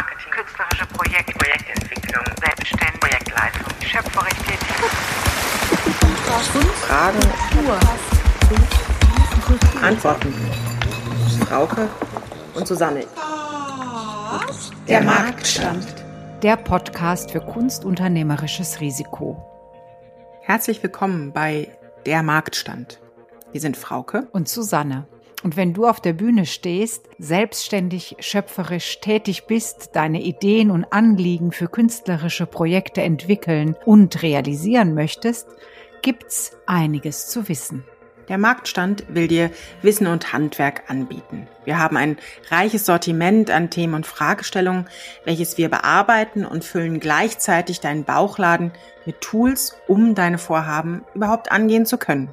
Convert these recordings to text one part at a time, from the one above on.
Kulturmarketing, künstlerische Projekte, Projektentwicklung, Selbstständigkeit, Projektleitung, schöpferisch tätig. Fragen, Antworten. Frauke und Susanne. Der Marktstand. Der Podcast für kunstunternehmerisches Risiko. Herzlich willkommen bei Der Marktstand. Wir sind Frauke Und Susanne. Und wenn du auf der Bühne stehst, selbstständig, schöpferisch tätig bist, deine Ideen und Anliegen für künstlerische Projekte entwickeln und realisieren möchtest, gibt's einiges zu wissen. Der Marktstand will dir Wissen und Handwerk anbieten. Wir haben ein reiches Sortiment an Themen und Fragestellungen, welches wir bearbeiten und füllen gleichzeitig deinen Bauchladen mit Tools, um deine Vorhaben überhaupt angehen zu können.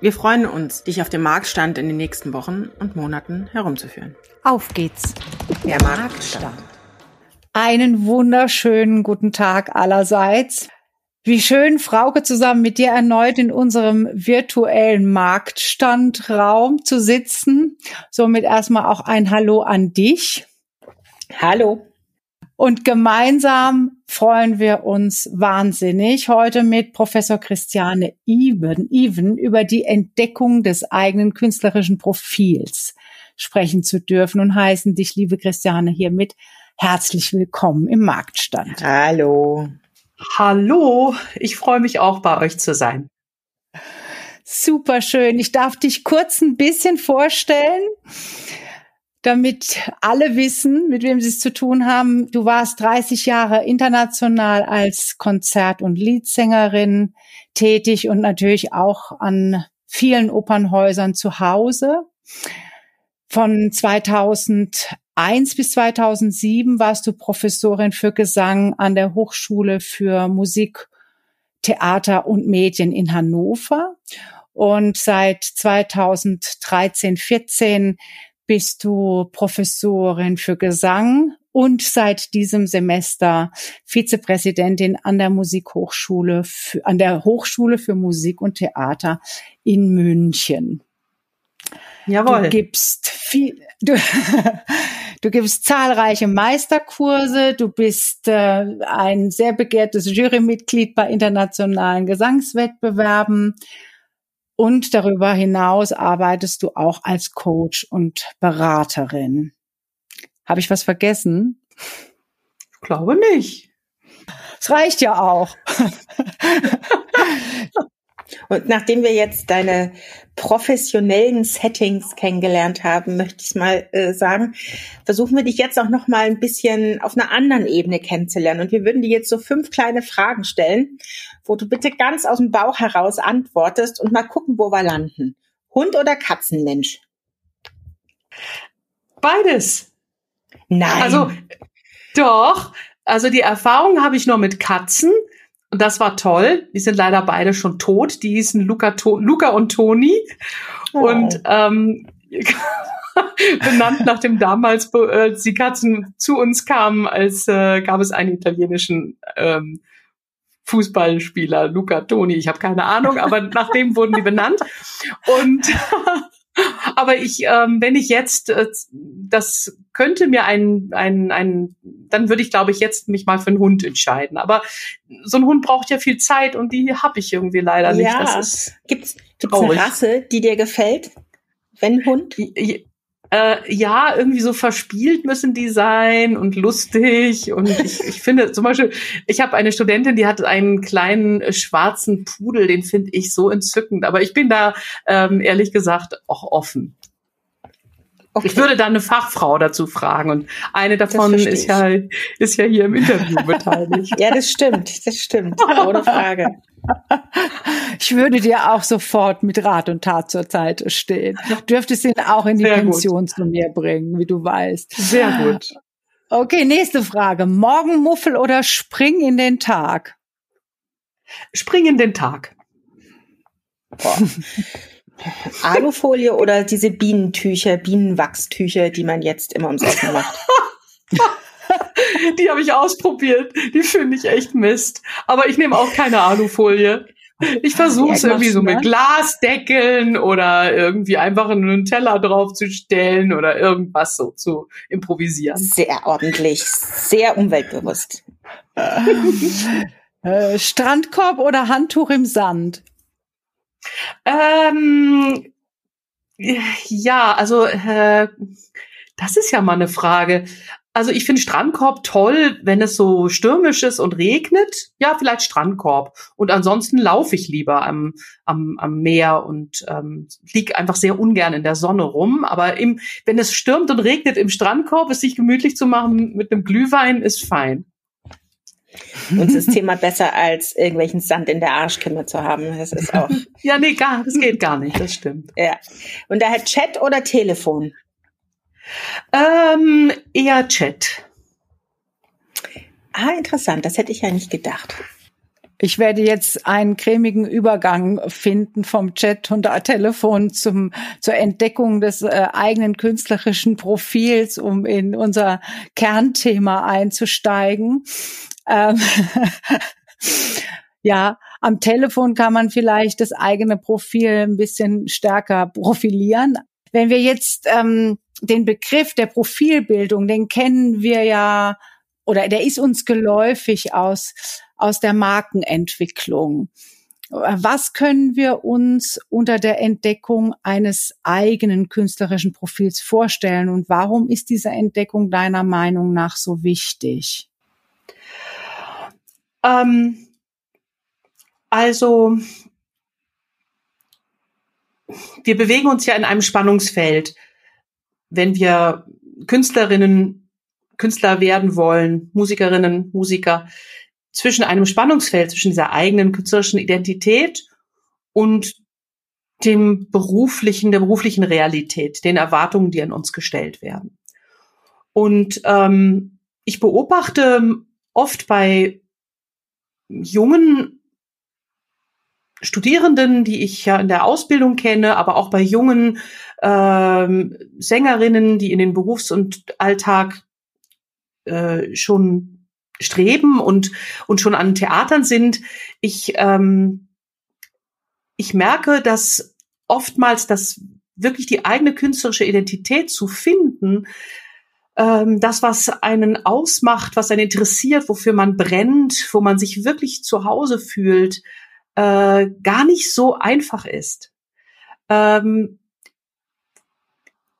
Wir freuen uns, dich auf dem Marktstand in den nächsten Wochen und Monaten herumzuführen. Auf geht's. Der Marktstand. Einen wunderschönen guten Tag allerseits. Wie schön, Frauke, zusammen mit dir erneut in unserem virtuellen Marktstandraum zu sitzen. Somit erstmal auch ein Hallo an dich. Hallo. Und gemeinsam freuen wir uns wahnsinnig heute mit Professor Christiane Even, Even über die Entdeckung des eigenen künstlerischen Profils sprechen zu dürfen und heißen dich, liebe Christiane, hiermit herzlich willkommen im Marktstand. Hallo. Hallo, ich freue mich auch bei euch zu sein. Super schön. Ich darf dich kurz ein bisschen vorstellen damit alle wissen, mit wem sie es zu tun haben. Du warst 30 Jahre international als Konzert- und Liedsängerin tätig und natürlich auch an vielen Opernhäusern zu Hause. Von 2001 bis 2007 warst du Professorin für Gesang an der Hochschule für Musik, Theater und Medien in Hannover. Und seit 2013, 14 bist du Professorin für Gesang und seit diesem Semester Vizepräsidentin an der Musikhochschule, für, an der Hochschule für Musik und Theater in München. Jawohl. Du gibst viel, du, du gibst zahlreiche Meisterkurse, du bist äh, ein sehr begehrtes Jurymitglied bei internationalen Gesangswettbewerben und darüber hinaus arbeitest du auch als Coach und Beraterin. Habe ich was vergessen? Ich glaube nicht. Es reicht ja auch. Und nachdem wir jetzt deine professionellen Settings kennengelernt haben, möchte ich mal äh, sagen, versuchen wir dich jetzt auch noch mal ein bisschen auf einer anderen Ebene kennenzulernen. Und wir würden dir jetzt so fünf kleine Fragen stellen, wo du bitte ganz aus dem Bauch heraus antwortest und mal gucken, wo wir landen. Hund oder Katzenmensch? Beides. Nein. Also doch. Also die Erfahrung habe ich nur mit Katzen. Und das war toll. Die sind leider beide schon tot. Die hießen Luca, to Luca und Toni. Oh. Und ähm, benannt nach dem damals, als die Katzen zu uns kamen, als äh, gab es einen italienischen ähm, Fußballspieler, Luca Toni. Ich habe keine Ahnung, aber nach dem wurden die benannt. Und aber ich, ähm, wenn ich jetzt, äh, das könnte mir ein, ein, ein, dann würde ich, glaube ich, jetzt mich mal für einen Hund entscheiden. Aber so ein Hund braucht ja viel Zeit und die habe ich irgendwie leider nicht. ja, Das ist gibt's, gibt's eine. Rasse, die dir gefällt? Wenn Hund? Äh, ja, irgendwie so verspielt müssen die sein und lustig. Und ich, ich finde zum Beispiel, ich habe eine Studentin, die hat einen kleinen äh, schwarzen Pudel, den finde ich so entzückend. Aber ich bin da ähm, ehrlich gesagt auch offen. Okay. Ich würde da eine Fachfrau dazu fragen und eine davon ist ja ist ja hier im Interview beteiligt. Ja, das stimmt, das stimmt, ohne Frage. Ich würde dir auch sofort mit Rat und Tat zur Seite stehen. Du dürftest ihn auch in die Sehr gut. Pension zu mir bringen, wie du weißt. Sehr gut. Okay, nächste Frage. Morgenmuffel oder Spring in den Tag? Spring in den Tag. Alufolie oder diese Bienentücher, Bienenwachstücher, die man jetzt immer ums Essen macht? die habe ich ausprobiert. Die finde ich echt Mist. Aber ich nehme auch keine Alufolie. Ich versuche es irgendwie so mit Glasdeckeln oder irgendwie einfach einen Teller draufzustellen oder irgendwas so zu improvisieren. Sehr ordentlich, sehr umweltbewusst. äh, Strandkorb oder Handtuch im Sand? Ähm, ja, also äh, das ist ja mal eine Frage. Also ich finde Strandkorb toll, wenn es so stürmisch ist und regnet. Ja, vielleicht Strandkorb. Und ansonsten laufe ich lieber am, am, am Meer und ähm, liege einfach sehr ungern in der Sonne rum. Aber im, wenn es stürmt und regnet im Strandkorb, es sich gemütlich zu machen mit einem Glühwein, ist fein. Uns ist Thema besser als irgendwelchen Sand in der Arschkimme zu haben. Das ist auch. ja, nee, gar, das geht gar nicht, das stimmt. Ja. Und daher Chat oder Telefon? Ähm, eher Chat. Ah, interessant. Das hätte ich ja nicht gedacht. Ich werde jetzt einen cremigen Übergang finden vom Chat und Telefon zum, zur Entdeckung des äh, eigenen künstlerischen Profils, um in unser Kernthema einzusteigen. Ähm, ja, am Telefon kann man vielleicht das eigene Profil ein bisschen stärker profilieren. Wenn wir jetzt ähm, den Begriff der Profilbildung, den kennen wir ja oder der ist uns geläufig aus, aus der Markenentwicklung. Was können wir uns unter der Entdeckung eines eigenen künstlerischen Profils vorstellen und warum ist diese Entdeckung deiner Meinung nach so wichtig? Ähm, also, wir bewegen uns ja in einem Spannungsfeld wenn wir Künstlerinnen, Künstler werden wollen, Musikerinnen, Musiker, zwischen einem Spannungsfeld, zwischen dieser eigenen künstlerischen Identität und dem beruflichen, der beruflichen Realität, den Erwartungen, die an uns gestellt werden. Und ähm, ich beobachte oft bei jungen Studierenden, die ich ja in der Ausbildung kenne, aber auch bei jungen ähm, Sängerinnen, die in den Berufs- und Alltag äh, schon streben und, und schon an Theatern sind. Ich, ähm, ich merke, dass oftmals das wirklich die eigene künstlerische Identität zu finden, ähm, das, was einen ausmacht, was einen interessiert, wofür man brennt, wo man sich wirklich zu Hause fühlt, äh, gar nicht so einfach ist. Ähm,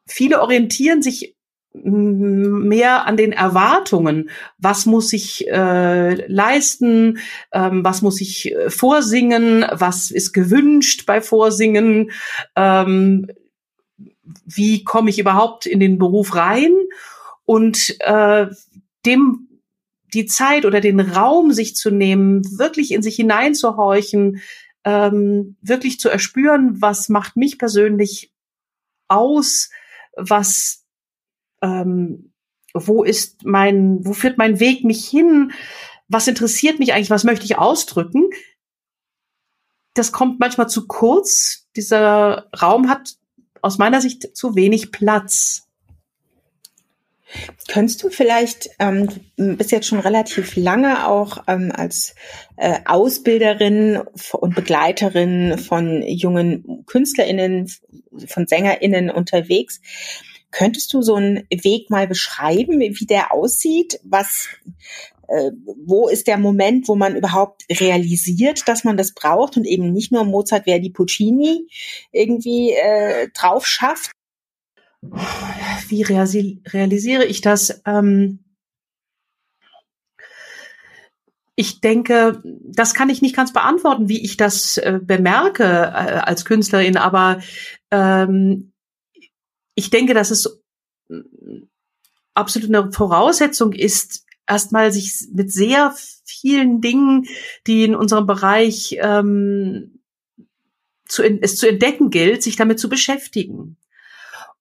viele orientieren sich mehr an den Erwartungen. Was muss ich äh, leisten? Ähm, was muss ich äh, vorsingen? Was ist gewünscht bei Vorsingen? Ähm, wie komme ich überhaupt in den Beruf rein? Und äh, dem die Zeit oder den Raum sich zu nehmen, wirklich in sich hineinzuhorchen, ähm, wirklich zu erspüren, was macht mich persönlich aus, was, ähm, wo ist mein, wo führt mein Weg mich hin, was interessiert mich eigentlich, was möchte ich ausdrücken. Das kommt manchmal zu kurz. Dieser Raum hat aus meiner Sicht zu wenig Platz. Könntest du vielleicht, ähm, du bist jetzt schon relativ lange auch ähm, als äh, Ausbilderin und Begleiterin von jungen KünstlerInnen, von SängerInnen unterwegs. Könntest du so einen Weg mal beschreiben, wie der aussieht? Was, äh, wo ist der Moment, wo man überhaupt realisiert, dass man das braucht und eben nicht nur Mozart, Verdi, Puccini irgendwie äh, drauf schafft, wie realisiere ich das? Ähm ich denke, das kann ich nicht ganz beantworten, wie ich das äh, bemerke äh, als Künstlerin, aber ähm, ich denke, dass es äh, absolut eine Voraussetzung ist, erstmal sich mit sehr vielen Dingen, die in unserem Bereich ähm, zu, es zu entdecken gilt, sich damit zu beschäftigen.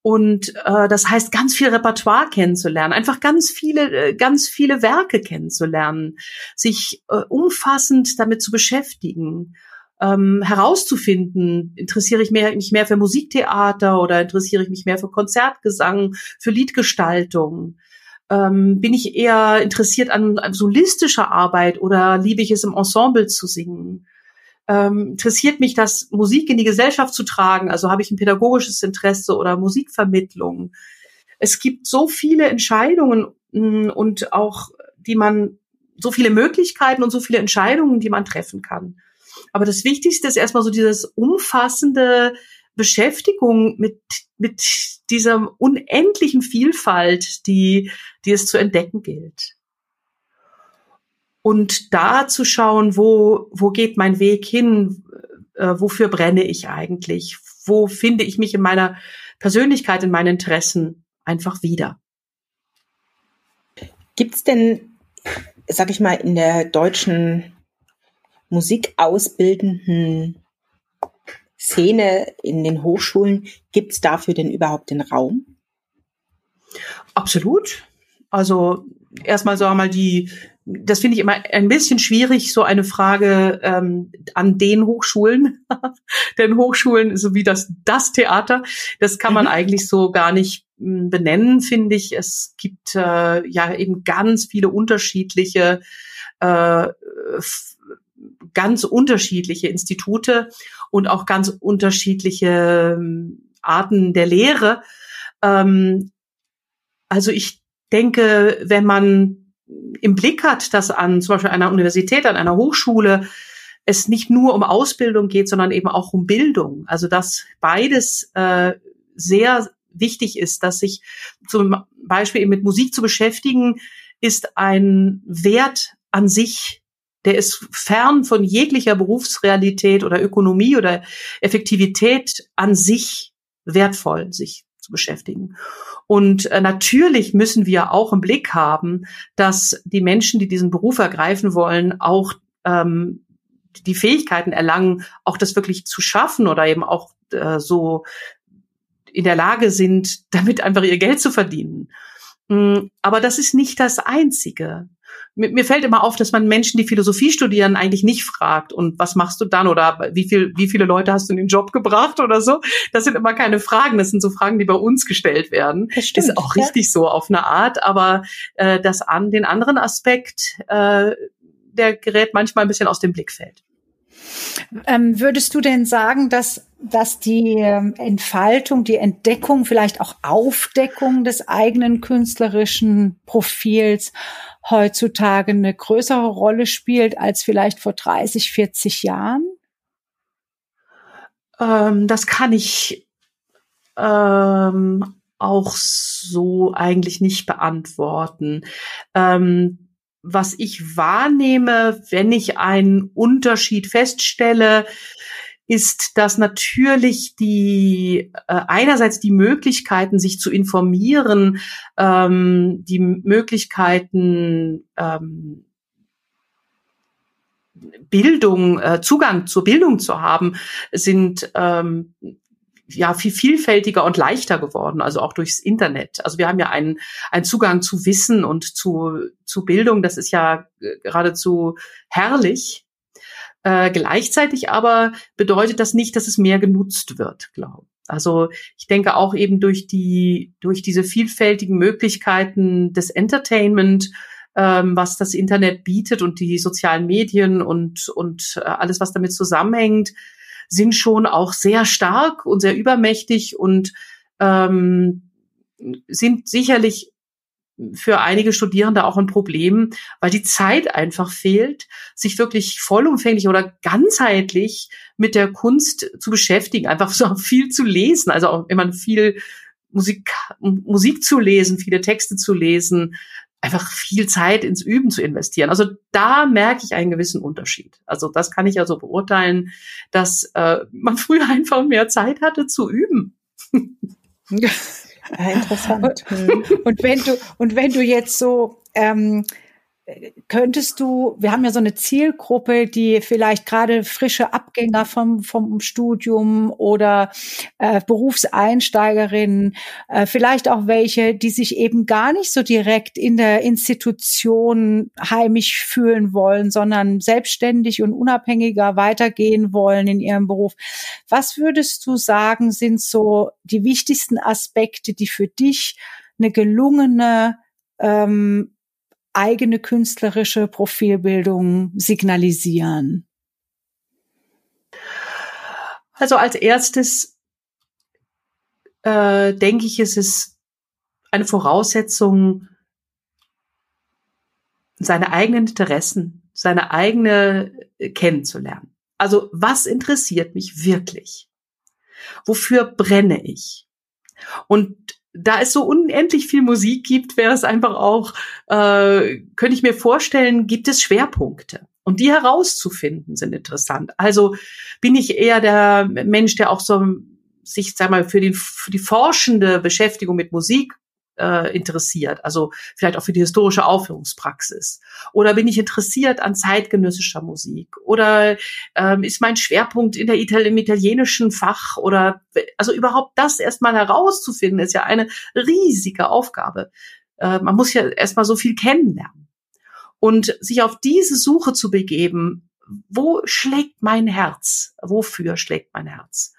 Und äh, das heißt, ganz viel Repertoire kennenzulernen, einfach ganz viele, äh, ganz viele Werke kennenzulernen, sich äh, umfassend damit zu beschäftigen, ähm, herauszufinden, interessiere ich mich mehr für Musiktheater oder interessiere ich mich mehr für Konzertgesang, für Liedgestaltung? Ähm, bin ich eher interessiert an, an solistischer Arbeit oder liebe ich es im Ensemble zu singen? Ähm, interessiert mich das, Musik in die Gesellschaft zu tragen? Also habe ich ein pädagogisches Interesse oder Musikvermittlung? Es gibt so viele Entscheidungen mm, und auch, die man, so viele Möglichkeiten und so viele Entscheidungen, die man treffen kann. Aber das Wichtigste ist erstmal so dieses umfassende Beschäftigung mit, mit dieser unendlichen Vielfalt, die, die es zu entdecken gilt und da zu schauen, wo, wo geht mein Weg hin, äh, wofür brenne ich eigentlich, wo finde ich mich in meiner Persönlichkeit, in meinen Interessen einfach wieder. Gibt's denn, sag ich mal, in der deutschen musikausbildenden Szene in den Hochschulen, gibt's dafür denn überhaupt den Raum? Absolut. Also erstmal sagen wir mal die das finde ich immer ein bisschen schwierig, so eine Frage ähm, an den Hochschulen. Denn Hochschulen, so wie das, das Theater, das kann man mhm. eigentlich so gar nicht hm, benennen, finde ich. Es gibt äh, ja eben ganz viele unterschiedliche, äh, ganz unterschiedliche Institute und auch ganz unterschiedliche ähm, Arten der Lehre. Ähm, also ich denke, wenn man im Blick hat, dass an zum Beispiel einer Universität, an einer Hochschule es nicht nur um Ausbildung geht, sondern eben auch um Bildung. Also dass beides äh, sehr wichtig ist, dass sich zum Beispiel eben mit Musik zu beschäftigen, ist ein Wert an sich, der ist fern von jeglicher Berufsrealität oder Ökonomie oder Effektivität an sich wertvoll, sich zu beschäftigen. Und äh, natürlich müssen wir auch im Blick haben, dass die Menschen, die diesen Beruf ergreifen wollen, auch ähm, die Fähigkeiten erlangen, auch das wirklich zu schaffen oder eben auch äh, so in der Lage sind, damit einfach ihr Geld zu verdienen. Mm, aber das ist nicht das Einzige mir, mir fällt immer auf, dass man Menschen, die Philosophie studieren, eigentlich nicht fragt, und was machst du dann oder wie viel, wie viele Leute hast du in den Job gebracht oder so. Das sind immer keine Fragen, das sind so Fragen, die bei uns gestellt werden. Das stimmt, ist auch ja. richtig so auf eine Art, aber äh, das an den anderen Aspekt, äh, der gerät manchmal ein bisschen aus dem Blickfeld. Ähm, würdest du denn sagen, dass, dass die ähm, Entfaltung, die Entdeckung, vielleicht auch Aufdeckung des eigenen künstlerischen Profils heutzutage eine größere Rolle spielt als vielleicht vor 30, 40 Jahren? Ähm, das kann ich ähm, auch so eigentlich nicht beantworten. Ähm, was ich wahrnehme, wenn ich einen Unterschied feststelle, ist, dass natürlich die äh, einerseits die Möglichkeiten, sich zu informieren, ähm, die Möglichkeiten ähm, Bildung, äh, Zugang zur Bildung zu haben, sind ähm, ja viel vielfältiger und leichter geworden, also auch durchs Internet. Also wir haben ja einen, einen Zugang zu Wissen und zu, zu Bildung, das ist ja äh, geradezu herrlich. Äh, gleichzeitig aber bedeutet das nicht, dass es mehr genutzt wird, glaube also ich denke auch eben durch die durch diese vielfältigen Möglichkeiten des Entertainment, ähm, was das Internet bietet und die sozialen Medien und und äh, alles was damit zusammenhängt, sind schon auch sehr stark und sehr übermächtig und ähm, sind sicherlich für einige Studierende auch ein Problem, weil die Zeit einfach fehlt, sich wirklich vollumfänglich oder ganzheitlich mit der Kunst zu beschäftigen, einfach so viel zu lesen, also auch immer viel Musik, Musik zu lesen, viele Texte zu lesen, einfach viel Zeit ins Üben zu investieren. Also da merke ich einen gewissen Unterschied. Also das kann ich also beurteilen, dass äh, man früher einfach mehr Zeit hatte zu üben. Ja, interessant. Und, und wenn du und wenn du jetzt so ähm, könntest du, wir haben ja so eine Zielgruppe, die vielleicht gerade frische Abgänger vom, vom Studium oder äh, Berufseinsteigerinnen, äh, vielleicht auch welche, die sich eben gar nicht so direkt in der Institution heimisch fühlen wollen, sondern selbstständig und unabhängiger weitergehen wollen in ihrem Beruf. Was würdest du sagen, sind so die wichtigsten Aspekte, die für dich eine gelungene ähm, eigene künstlerische Profilbildung signalisieren? Also als erstes äh, denke ich, ist es eine Voraussetzung, seine eigenen Interessen, seine eigene äh, kennenzulernen. Also was interessiert mich wirklich? Wofür brenne ich? Und da es so unendlich viel Musik gibt, wäre es einfach auch, äh, könnte ich mir vorstellen, gibt es Schwerpunkte. Und die herauszufinden sind interessant. Also bin ich eher der Mensch, der auch so sich, sag mal, für, den, für die forschende Beschäftigung mit Musik äh, interessiert, also vielleicht auch für die historische Aufführungspraxis? Oder bin ich interessiert an zeitgenössischer Musik? Oder ähm, ist mein Schwerpunkt in der Ital im italienischen Fach? Oder also überhaupt das erstmal herauszufinden, ist ja eine riesige Aufgabe. Äh, man muss ja erstmal so viel kennenlernen. Und sich auf diese Suche zu begeben, wo schlägt mein Herz? Wofür schlägt mein Herz?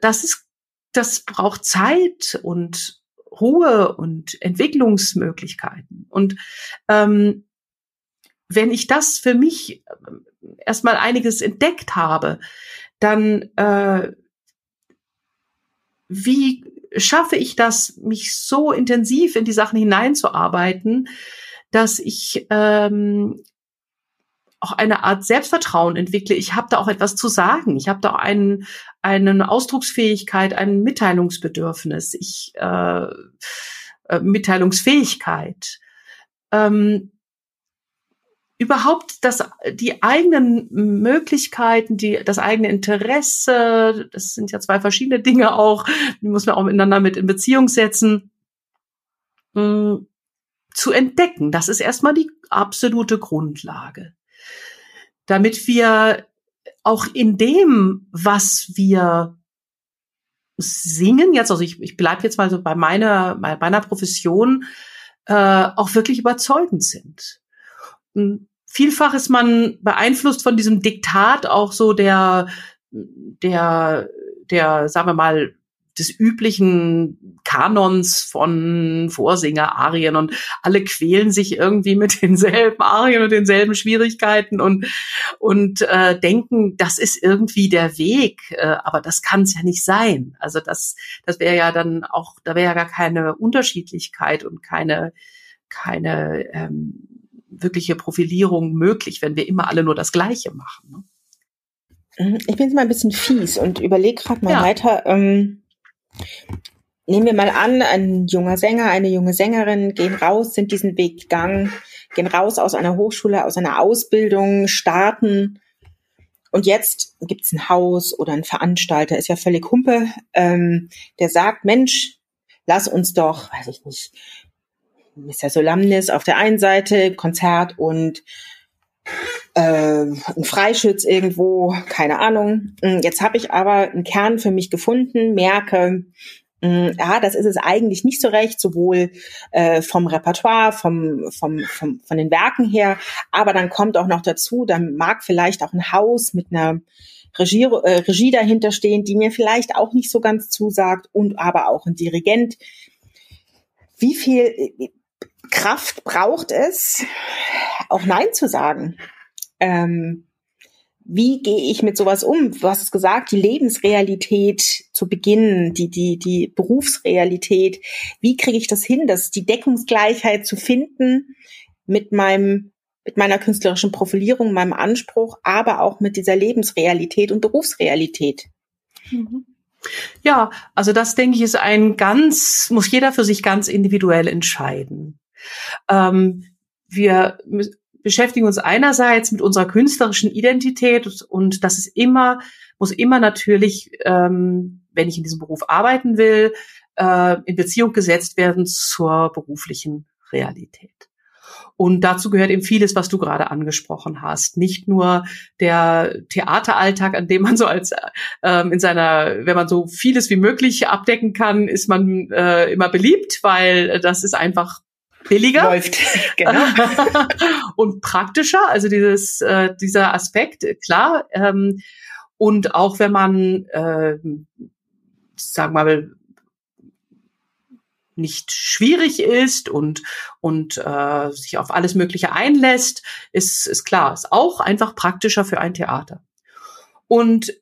Das ist, das braucht Zeit und Ruhe und Entwicklungsmöglichkeiten. Und ähm, wenn ich das für mich äh, erstmal einiges entdeckt habe, dann äh, wie schaffe ich das, mich so intensiv in die Sachen hineinzuarbeiten, dass ich ähm, auch eine Art Selbstvertrauen entwickle. Ich habe da auch etwas zu sagen. Ich habe da einen, eine Ausdrucksfähigkeit, ein Mitteilungsbedürfnis, ich äh, äh, Mitteilungsfähigkeit. Ähm, überhaupt das, die eigenen Möglichkeiten, die, das eigene Interesse, das sind ja zwei verschiedene Dinge auch, die muss man auch miteinander mit in Beziehung setzen, mh, hm, zu entdecken. Das ist erstmal die absolute Grundlage damit wir auch in dem, was wir singen, jetzt, also ich, ich bleibe jetzt mal so bei meiner, bei meiner Profession, äh, auch wirklich überzeugend sind. Und vielfach ist man beeinflusst von diesem Diktat auch so der, der, der, sagen wir mal, des üblichen Kanons von Vorsinger, Arien und alle quälen sich irgendwie mit denselben Arien und denselben Schwierigkeiten und und äh, denken, das ist irgendwie der Weg, äh, aber das kann es ja nicht sein. Also das das wäre ja dann auch, da wäre ja gar keine Unterschiedlichkeit und keine keine ähm, wirkliche Profilierung möglich, wenn wir immer alle nur das Gleiche machen. Ne? Mhm. Ich bin jetzt mal ein bisschen fies und überlege gerade mal ja. weiter. Ähm Nehmen wir mal an, ein junger Sänger, eine junge Sängerin gehen raus, sind diesen Weg gegangen, gehen raus aus einer Hochschule, aus einer Ausbildung, starten. Und jetzt gibt's ein Haus oder ein Veranstalter, ist ja völlig Humpe, ähm, der sagt, Mensch, lass uns doch, weiß ich nicht, Mr. Solamnis auf der einen Seite, Konzert und äh, ein Freischütz irgendwo, keine Ahnung. Hm, jetzt habe ich aber einen Kern für mich gefunden, merke, hm, ja, das ist es eigentlich nicht so recht, sowohl äh, vom Repertoire, vom, vom, vom, von den Werken her, aber dann kommt auch noch dazu, dann mag vielleicht auch ein Haus mit einer Regie, äh, Regie dahinter stehen, die mir vielleicht auch nicht so ganz zusagt und aber auch ein Dirigent. Wie viel äh, Kraft braucht es, auch Nein zu sagen. Ähm, wie gehe ich mit sowas um? Du hast es gesagt, die Lebensrealität zu Beginn, die, die, die Berufsrealität. Wie kriege ich das hin, dass die Deckungsgleichheit zu finden mit meinem, mit meiner künstlerischen Profilierung, meinem Anspruch, aber auch mit dieser Lebensrealität und Berufsrealität? Mhm. Ja, also das denke ich ist ein ganz, muss jeder für sich ganz individuell entscheiden. Ähm, wir beschäftigen uns einerseits mit unserer künstlerischen Identität und das ist immer, muss immer natürlich, ähm, wenn ich in diesem Beruf arbeiten will, äh, in Beziehung gesetzt werden zur beruflichen Realität. Und dazu gehört eben vieles, was du gerade angesprochen hast. Nicht nur der Theateralltag, an dem man so als ähm, in seiner, wenn man so vieles wie möglich abdecken kann, ist man äh, immer beliebt, weil das ist einfach billiger Läuft, genau. und praktischer. Also dieses äh, dieser Aspekt klar. Ähm, und auch wenn man, äh, sagen wir mal, nicht schwierig ist und und äh, sich auf alles Mögliche einlässt, ist ist klar, ist auch einfach praktischer für ein Theater. Und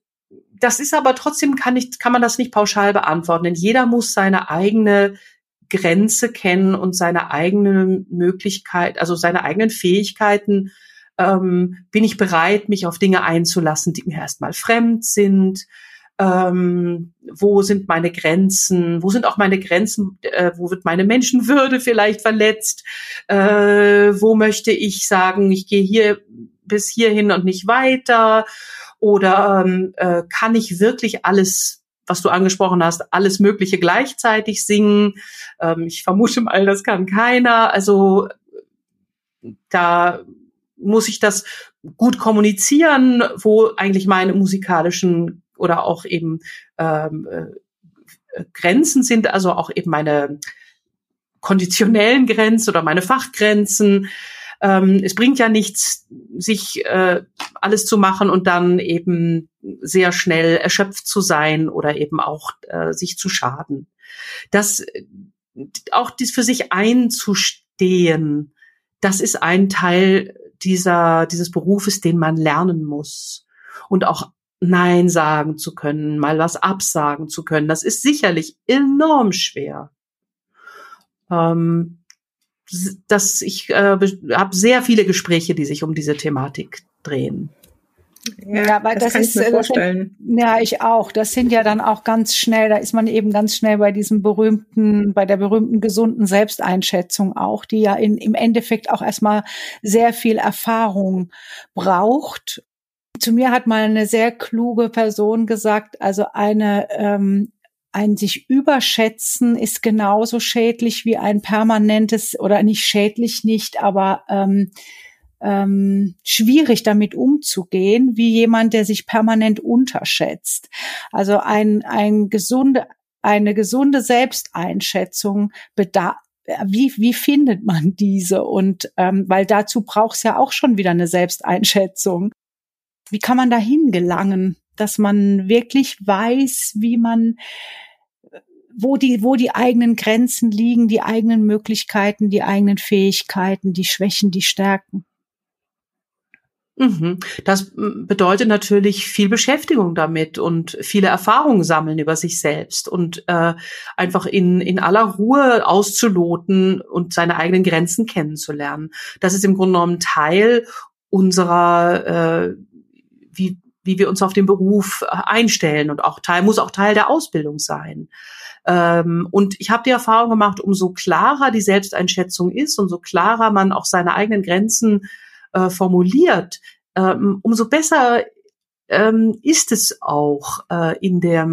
das ist aber trotzdem kann nicht kann man das nicht pauschal beantworten, denn jeder muss seine eigene Grenze kennen und seine eigene Möglichkeit, also seine eigenen Fähigkeiten. Ähm, bin ich bereit, mich auf Dinge einzulassen, die mir erstmal fremd sind? ähm, wo sind meine Grenzen, wo sind auch meine Grenzen, äh, wo wird meine Menschenwürde vielleicht verletzt, äh, wo möchte ich sagen, ich gehe hier bis hierhin und nicht weiter oder ähm, äh, kann ich wirklich alles was du angesprochen hast, alles Mögliche gleichzeitig singen. Ähm, ich vermute mal, das kann keiner. Also da muss ich das gut kommunizieren, wo eigentlich meine musikalischen oder auch eben ähm, äh, Grenzen sind, also auch eben meine konditionellen Grenzen oder meine Fachgrenzen. Ähm, es bringt ja nichts, sich äh, alles zu machen und dann eben sehr schnell erschöpft zu sein oder eben auch äh, sich zu schaden. Das auch dies für sich einzustehen, das ist ein Teil dieser dieses Berufes, den man lernen muss und auch Nein sagen zu können, mal was absagen zu können. Das ist sicherlich enorm schwer. Ähm, dass ich äh, habe sehr viele Gespräche, die sich um diese Thematik drehen. Ja, ja weil das, das ist, ich mir äh, vorstellen. ja, ich auch. Das sind ja dann auch ganz schnell, da ist man eben ganz schnell bei diesem berühmten, bei der berühmten gesunden Selbsteinschätzung auch, die ja in, im Endeffekt auch erstmal sehr viel Erfahrung braucht zu mir hat mal eine sehr kluge Person gesagt, also eine ähm, ein sich überschätzen ist genauso schädlich wie ein permanentes oder nicht schädlich nicht, aber ähm, ähm, schwierig damit umzugehen, wie jemand, der sich permanent unterschätzt. Also ein, ein gesunde, eine gesunde Selbsteinschätzung bedarf wie, wie findet man diese? Und ähm, weil dazu braucht es ja auch schon wieder eine Selbsteinschätzung wie kann man dahin gelangen, dass man wirklich weiß, wie man wo die, wo die eigenen Grenzen liegen, die eigenen Möglichkeiten, die eigenen Fähigkeiten, die Schwächen, die Stärken. Mhm. Das bedeutet natürlich viel Beschäftigung damit und viele Erfahrungen sammeln über sich selbst und äh, einfach in, in aller Ruhe auszuloten und seine eigenen Grenzen kennenzulernen. Das ist im Grunde genommen Teil unserer äh, wie, wie wir uns auf den Beruf äh, einstellen und auch Teil, muss auch Teil der Ausbildung sein. Ähm, und ich habe die Erfahrung gemacht, umso klarer die Selbsteinschätzung ist, umso klarer man auch seine eigenen Grenzen äh, formuliert, ähm, umso besser ähm, ist es auch äh, in der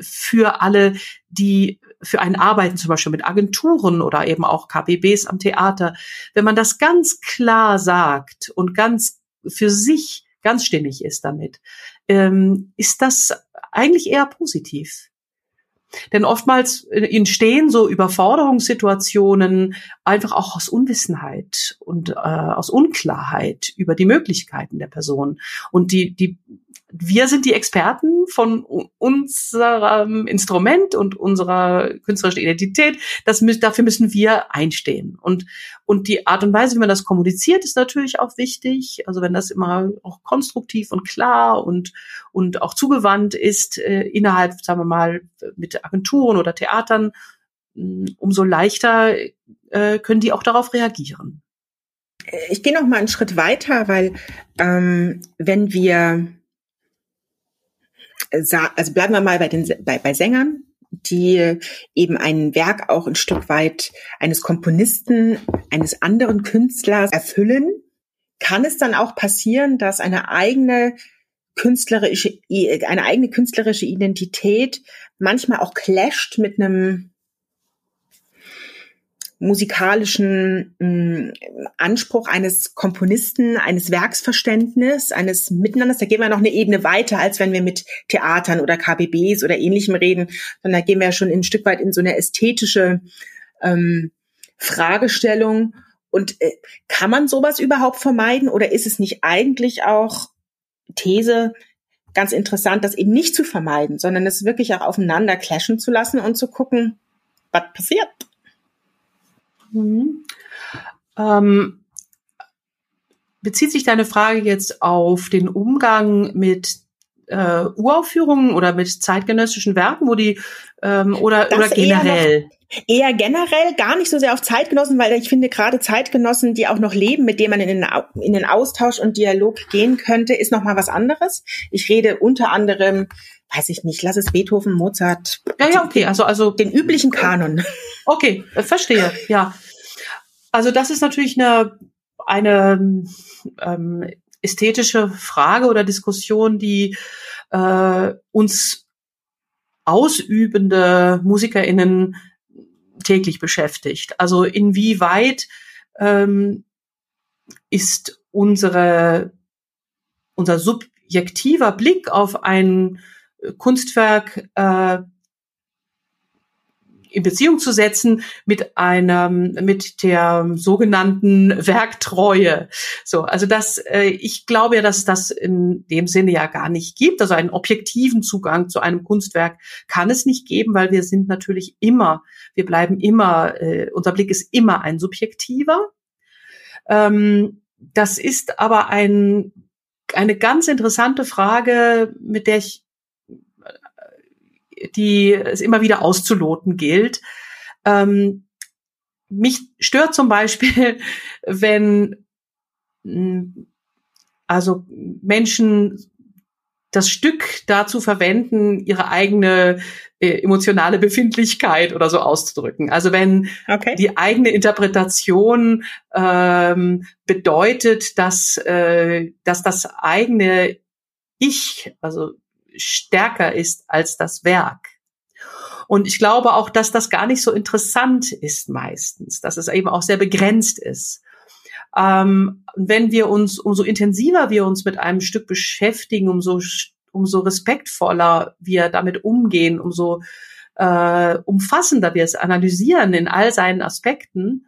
für alle, die für einen arbeiten, zum Beispiel mit Agenturen oder eben auch KBBs am Theater, wenn man das ganz klar sagt und ganz für sich ganz stimmig ist damit, ähm, ist das eigentlich eher positiv. Denn oftmals entstehen so Überforderungssituationen einfach auch aus Unwissenheit und äh, aus Unklarheit über die Möglichkeiten der Person. Und die, die wir sind die Experten von unserem Instrument und unserer künstlerischen Identität. Das, dafür müssen wir einstehen. Und, und die Art und Weise, wie man das kommuniziert, ist natürlich auch wichtig. Also wenn das immer auch konstruktiv und klar und, und auch zugewandt ist äh, innerhalb, sagen wir mal, mit Agenturen oder Theatern, umso leichter äh, können die auch darauf reagieren. Ich gehe noch mal einen Schritt weiter, weil ähm, wenn wir also bleiben wir mal bei den bei, bei Sängern, die eben ein Werk auch ein Stück weit eines Komponisten, eines anderen Künstlers erfüllen, kann es dann auch passieren, dass eine eigene künstlerische eine eigene künstlerische Identität manchmal auch clasht mit einem musikalischen mh, Anspruch eines Komponisten, eines Werksverständnis, eines Miteinanders. Da gehen wir noch eine Ebene weiter, als wenn wir mit Theatern oder KBBs oder ähnlichem reden, sondern da gehen wir ja schon ein Stück weit in so eine ästhetische ähm, Fragestellung. Und äh, kann man sowas überhaupt vermeiden oder ist es nicht eigentlich auch These ganz interessant, das eben nicht zu vermeiden, sondern es wirklich auch aufeinander clashen zu lassen und zu gucken, was passiert? Mhm. Ähm, bezieht sich deine Frage jetzt auf den Umgang mit äh, Uraufführungen oder mit zeitgenössischen Werken, wo die ähm, oder Das oder generell? Eher, noch, eher generell, gar nicht so sehr auf Zeitgenossen, weil ich finde gerade Zeitgenossen, die auch noch leben, mit denen man in den, in den Austausch und Dialog gehen könnte, ist noch mal was anderes. Ich rede unter anderem, weiß ich nicht, lass es Beethoven, Mozart, Ja, ja, okay. Also also den üblichen Kanon. Okay, äh, verstehe, ja. Also das ist natürlich eine, eine ähm, ästhetische Frage oder Diskussion, die äh, uns ausübende MusikerInnen täglich beschäftigt. Also inwieweit ähm, ist unsere, unser subjektiver Blick auf ein Kunstwerk äh, in Beziehung zu setzen mit einem mit der sogenannten Werktreue. So, also das äh, ich glaube ja, dass das in dem Sinne ja gar nicht gibt. Also einen objektiven Zugang zu einem Kunstwerk kann es nicht geben, weil wir sind natürlich immer, wir bleiben immer, äh, unser Blick ist immer ein subjektiver. Ähm, das ist aber ein eine ganz interessante Frage, mit der ich die es immer wieder auszuloten gilt. Ähm, mich stört zum Beispiel, wenn mh, also Menschen das Stück dazu verwenden, ihre eigene äh, emotionale Befindlichkeit oder so auszudrücken. Also wenn Okay. die eigene Interpretation ähm, bedeutet, dass, äh, dass das eigene Ich, also stärker ist als das Werk. Und ich glaube auch, dass das gar nicht so interessant ist meistens, dass es eben auch sehr begrenzt ist. Ähm, wenn wir uns, umso intensiver wir uns mit einem Stück beschäftigen, umso, umso respektvoller wir damit umgehen, umso äh, umfassender wir es analysieren in all seinen Aspekten,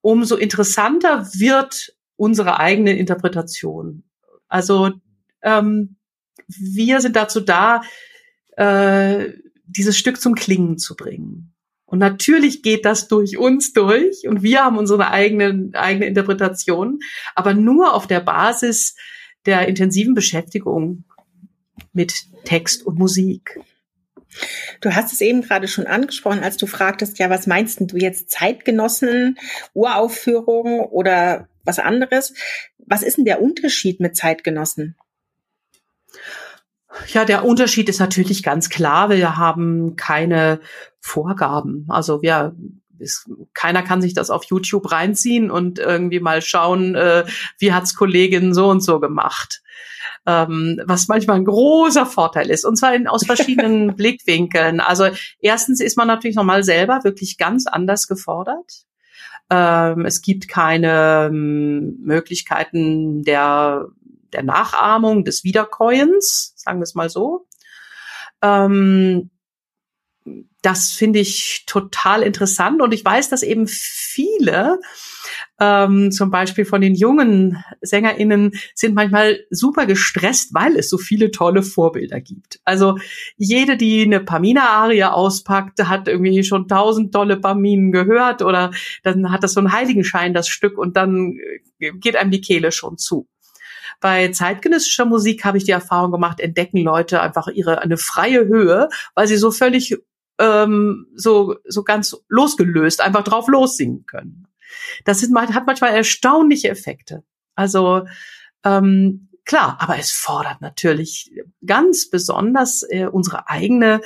umso interessanter wird unsere eigene Interpretation. Also ähm, wir sind dazu da, äh, dieses Stück zum Klingen zu bringen. Und natürlich geht das durch uns durch und wir haben unsere eigene, eigene Interpretation, aber nur auf der Basis der intensiven Beschäftigung mit Text und Musik. Du hast es eben gerade schon angesprochen, als du fragtest, ja, was meinst denn du jetzt Zeitgenossen, Uraufführungen oder was anderes? Was ist denn der Unterschied mit Zeitgenossen? Ja, der Unterschied ist natürlich ganz klar. Wir haben keine Vorgaben. Also wir ist, keiner kann sich das auf YouTube reinziehen und irgendwie mal schauen, äh, wie hat's Kollegin so und so gemacht. Ähm, was manchmal ein großer Vorteil ist, und zwar in, aus verschiedenen Blickwinkeln. Also erstens ist man natürlich nochmal selber wirklich ganz anders gefordert. Ähm, es gibt keine ähm, Möglichkeiten der der Nachahmung, des Wiederkäuens, sagen wir es mal so. Ähm, das finde ich total interessant und ich weiß, dass eben viele, ähm, zum Beispiel von den jungen SängerInnen, sind manchmal super gestresst, weil es so viele tolle Vorbilder gibt. Also jede, die eine Pamina-Arie auspackt, hat irgendwie schon tausend tolle Paminen gehört oder dann hat das so einen Heiligenschein, das Stück, und dann geht einem die Kehle schon zu. Bei zeitgenössischer Musik habe ich die Erfahrung gemacht, entdecken Leute einfach ihre eine freie Höhe, weil sie so völlig ähm, so so ganz losgelöst einfach drauf lossingen können. Das sind, hat manchmal erstaunliche Effekte. Also ähm, klar, aber es fordert natürlich ganz besonders äh, unsere eigene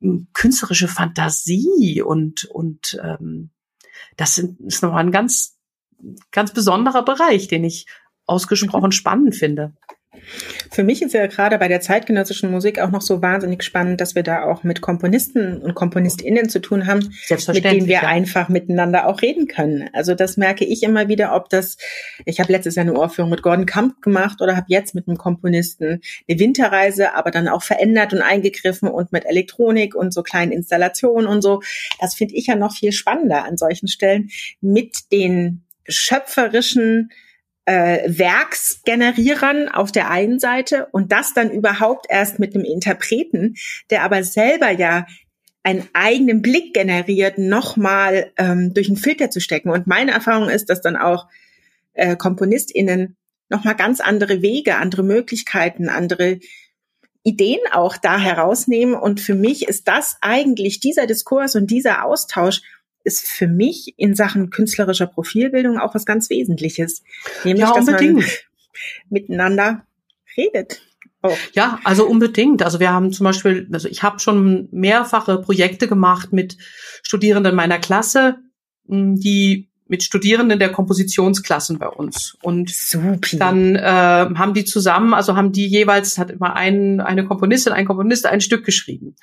äh, künstlerische Fantasie und und ähm, das ist nochmal ein ganz ganz besonderer Bereich, den ich ausgesprochen spannend finde. Für mich ist ja gerade bei der zeitgenössischen Musik auch noch so wahnsinnig spannend, dass wir da auch mit Komponisten und KomponistInnen zu tun haben, mit denen wir ja. einfach miteinander auch reden können. Also das merke ich immer wieder, ob das, ich habe letztes Jahr eine Ohrführung mit Gordon Kamp gemacht oder habe jetzt mit einem Komponisten eine Winterreise, aber dann auch verändert und eingegriffen und mit Elektronik und so kleinen Installationen und so. Das finde ich ja noch viel spannender an solchen Stellen mit den schöpferischen äh, Werksgenerierern auf der einen Seite und das dann überhaupt erst mit einem Interpreten, der aber selber ja einen eigenen Blick generiert, nochmal ähm, durch einen Filter zu stecken. Und meine Erfahrung ist, dass dann auch äh, KomponistInnen nochmal ganz andere Wege, andere Möglichkeiten, andere Ideen auch da herausnehmen. Und für mich ist das eigentlich dieser Diskurs und dieser Austausch ist für mich in Sachen künstlerischer Profilbildung auch was ganz Wesentliches. Nämlich, ja, dass man miteinander redet. Oh. Ja, also unbedingt. Also wir haben zum Beispiel, also ich habe schon mehrfache Projekte gemacht mit Studierenden meiner Klasse, die mit Studierenden der Kompositionsklassen bei uns. Und Super. dann äh, haben die zusammen, also haben die jeweils, hat immer ein, eine Komponistin, ein Komponist ein Stück geschrieben.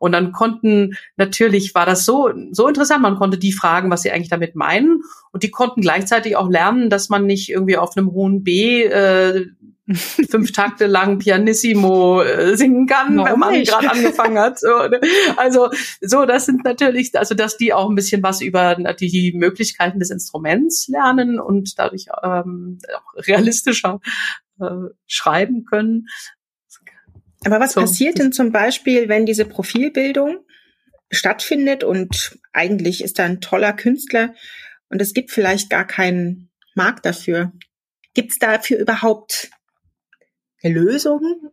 Und dann konnten, natürlich war das so, so interessant, man konnte die fragen, was sie eigentlich damit meinen. Und die konnten gleichzeitig auch lernen, dass man nicht irgendwie auf einem hohen B äh, fünf Takte lang Pianissimo äh, singen kann, Warum wenn man gerade angefangen hat. Ne? Also so, das sind natürlich, also dass die auch ein bisschen was über die Möglichkeiten des Instruments lernen und dadurch ähm, auch realistischer äh, schreiben können. Aber was so. passiert denn zum Beispiel, wenn diese Profilbildung stattfindet und eigentlich ist da ein toller Künstler und es gibt vielleicht gar keinen Markt dafür? Gibt es dafür überhaupt Lösung?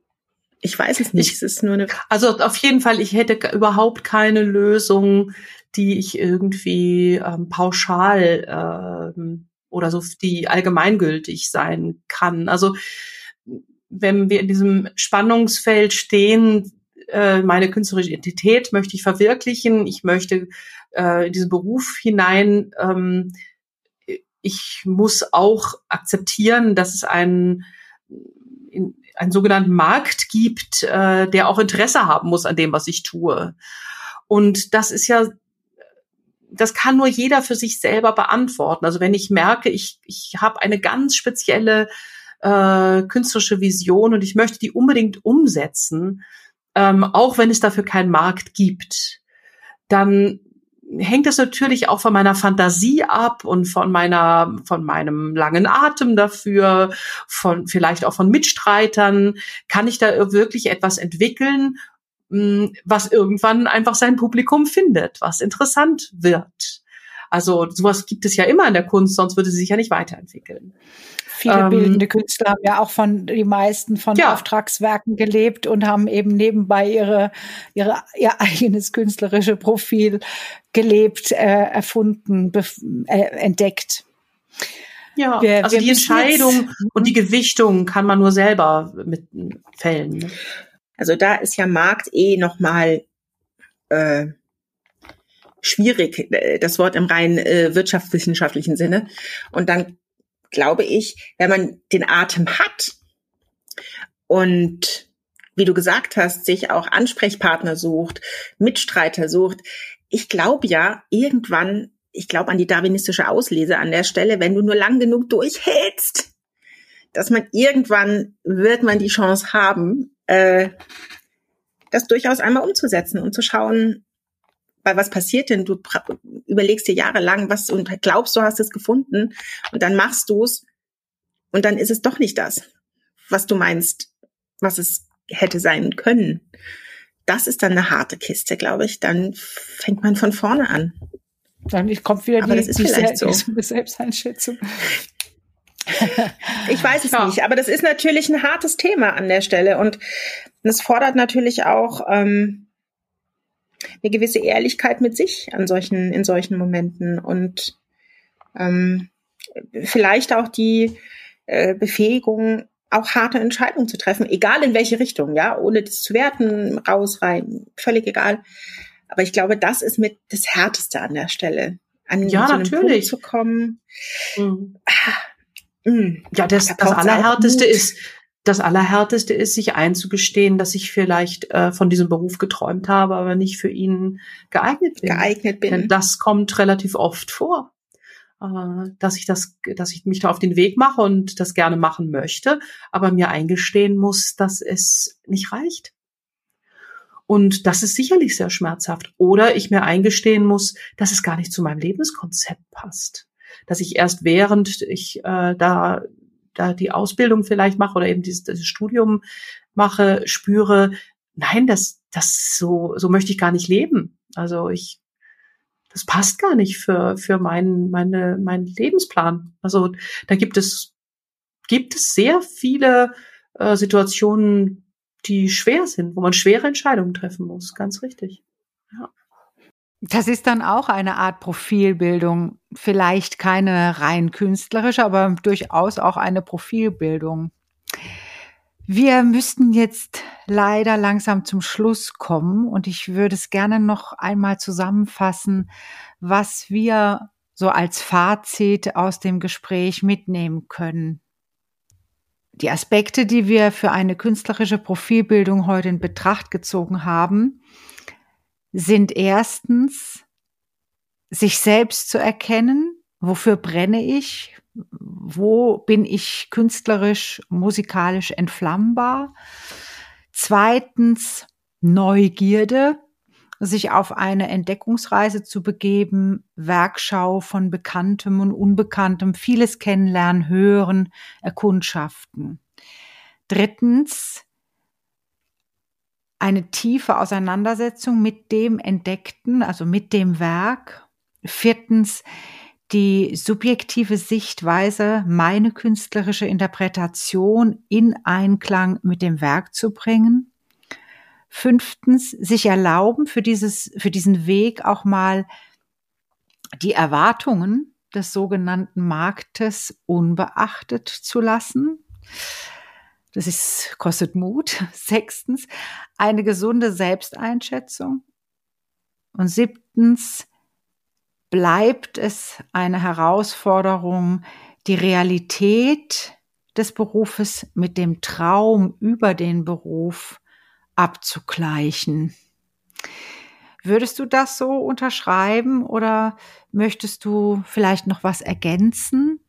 Ich weiß es nicht. Ich, es ist nur eine. Also auf jeden Fall, ich hätte überhaupt keine Lösung, die ich irgendwie ähm, pauschal ähm, oder so, die allgemeingültig sein kann. Also wenn wir in diesem Spannungsfeld stehen, äh, meine künstlerische Identität möchte ich verwirklichen, ich möchte äh, in diesen Beruf hinein, ähm, ich muss auch akzeptieren, dass es einen, einen sogenannten Markt gibt, äh, der auch Interesse haben muss an dem, was ich tue. Und das ist ja das kann nur jeder für sich selber beantworten. Also wenn ich merke, ich, ich habe eine ganz spezielle äh, künstlerische Vision und ich möchte die unbedingt umsetzen, ähm, auch wenn es dafür keinen Markt gibt, dann hängt es natürlich auch von meiner Fantasie ab und von meiner, von meinem langen Atem dafür, von vielleicht auch von Mitstreitern. Kann ich da wirklich etwas entwickeln, hm, was irgendwann einfach sein Publikum findet, was interessant wird? Also sowas gibt es ja immer in der Kunst, sonst würde sie sich ja nicht weiterentwickeln. Viele ähm, bildende Künstler haben ja auch von die meisten von ja. Auftragswerken gelebt und haben eben nebenbei ihre, ihre ihr eigenes künstlerische Profil gelebt, äh, erfunden, äh, entdeckt. Ja, wir, also wir die Entscheidung und die Gewichtung kann man nur selber mit fällen. Ne? Also da ist ja Markt eh noch mal äh, schwierig, äh, das Wort im rein äh, wirtschaftswissenschaftlichen Sinne. Und dann glaube ich, wenn man den Atem hat und wie du gesagt hast, sich auch Ansprechpartner sucht, Mitstreiter sucht. Ich glaube ja, irgendwann, ich glaube an die darwinistische Auslese an der Stelle, wenn du nur lang genug durchhältst, dass man irgendwann wird man die Chance haben, äh, das durchaus einmal umzusetzen und zu schauen, weil was passiert denn? Du überlegst dir jahrelang was und glaubst, du hast es gefunden und dann machst du es und dann ist es doch nicht das, was du meinst, was es hätte sein können. Das ist dann eine harte Kiste, glaube ich. Dann fängt man von vorne an. Dann kommt wieder aber die, das ist die, vielleicht die, so. die Selbsteinschätzung. Ich weiß es ja. nicht, aber das ist natürlich ein hartes Thema an der Stelle und es fordert natürlich auch ähm, eine gewisse Ehrlichkeit mit sich an solchen, in solchen Momenten und ähm, vielleicht auch die äh, Befähigung, auch harte Entscheidungen zu treffen, egal in welche Richtung, ja, ohne das zu werten, raus, rein, völlig egal. Aber ich glaube, das ist mit das Härteste an der Stelle, an ja, so natürlich. Punkt zu kommen. Mhm. Ja, das, da das Allerhärteste ist, das Allerhärteste ist, sich einzugestehen, dass ich vielleicht äh, von diesem Beruf geträumt habe, aber nicht für ihn geeignet bin. Geeignet bin. Denn das kommt relativ oft vor, dass ich das, dass ich mich da auf den Weg mache und das gerne machen möchte, aber mir eingestehen muss, dass es nicht reicht. Und das ist sicherlich sehr schmerzhaft. Oder ich mir eingestehen muss, dass es gar nicht zu meinem Lebenskonzept passt. Dass ich erst während ich äh, da da die Ausbildung vielleicht mache oder eben dieses, dieses Studium mache, spüre, nein, das, das so, so möchte ich gar nicht leben. Also ich, das passt gar nicht für, für meinen, meine, meinen Lebensplan. Also da gibt es, gibt es sehr viele äh, Situationen, die schwer sind, wo man schwere Entscheidungen treffen muss. Ganz richtig. Ja. Das ist dann auch eine Art Profilbildung, vielleicht keine rein künstlerische, aber durchaus auch eine Profilbildung. Wir müssten jetzt leider langsam zum Schluss kommen und ich würde es gerne noch einmal zusammenfassen, was wir so als Fazit aus dem Gespräch mitnehmen können. Die Aspekte, die wir für eine künstlerische Profilbildung heute in Betracht gezogen haben, sind erstens, sich selbst zu erkennen, wofür brenne ich, wo bin ich künstlerisch, musikalisch entflammbar. Zweitens, Neugierde, sich auf eine Entdeckungsreise zu begeben, Werkschau von Bekanntem und Unbekanntem, vieles kennenlernen, hören, erkundschaften. Drittens, eine tiefe Auseinandersetzung mit dem Entdeckten, also mit dem Werk. Viertens, die subjektive Sichtweise, meine künstlerische Interpretation in Einklang mit dem Werk zu bringen. Fünftens, sich erlauben, für dieses, für diesen Weg auch mal die Erwartungen des sogenannten Marktes unbeachtet zu lassen. Das ist, kostet Mut. Sechstens, eine gesunde Selbsteinschätzung. Und siebtens, bleibt es eine Herausforderung, die Realität des Berufes mit dem Traum über den Beruf abzugleichen. Würdest du das so unterschreiben oder möchtest du vielleicht noch was ergänzen?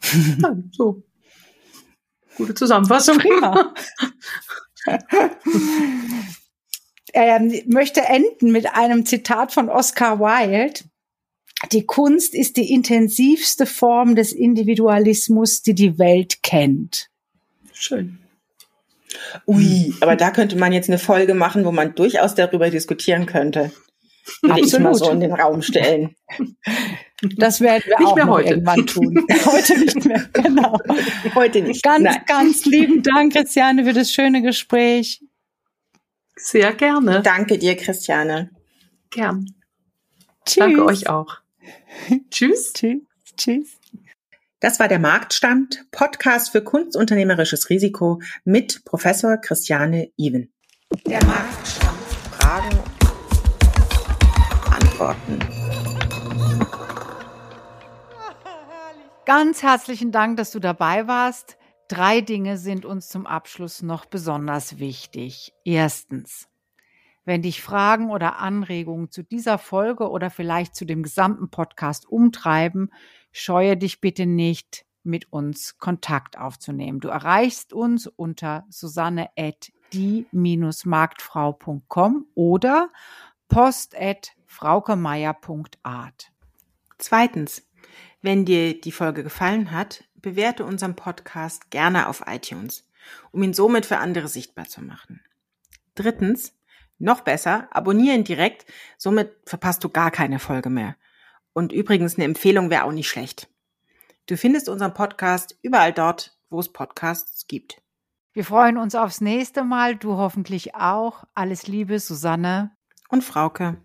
So Gute Zusammenfassung. Prima. er möchte enden mit einem Zitat von Oscar Wilde. Die Kunst ist die intensivste Form des Individualismus, die die Welt kennt. Schön. Ui, aber da könnte man jetzt eine Folge machen, wo man durchaus darüber diskutieren könnte. Würde ich mal so in den Raum stellen. Das werden wir nicht auch mehr heute. irgendwann tun. heute nicht mehr, genau. Heute nicht. Ganz, Nein. ganz lieben Dank, Christiane, für das schöne Gespräch. Sehr gerne. Danke dir, Christiane. Gern. Tschüss. Danke euch auch. Tschüss. Tschüss. Tschüss. Das war der Marktstand, Podcast für kunstunternehmerisches Risiko mit Professor Christiane Even. Der Marktstand. Fragen, Antworten. Ganz herzlichen Dank, dass du dabei warst. Drei Dinge sind uns zum Abschluss noch besonders wichtig. Erstens, wenn dich Fragen oder Anregungen zu dieser Folge oder vielleicht zu dem gesamten Podcast umtreiben, scheue dich bitte nicht, mit uns Kontakt aufzunehmen. Du erreichst uns unter susanne at die-marktfrau.com oder post at fraukemeier.art. Zweitens, wenn dir die Folge gefallen hat, bewerte unseren Podcast gerne auf iTunes, um ihn somit für andere sichtbar zu machen. Drittens, noch besser, abonniere ihn direkt, somit verpasst du gar keine Folge mehr. Und übrigens, eine Empfehlung wäre auch nicht schlecht. Du findest unseren Podcast überall dort, wo es Podcasts gibt. Wir freuen uns aufs nächste Mal, du hoffentlich auch. Alles Liebe, Susanne und Frauke.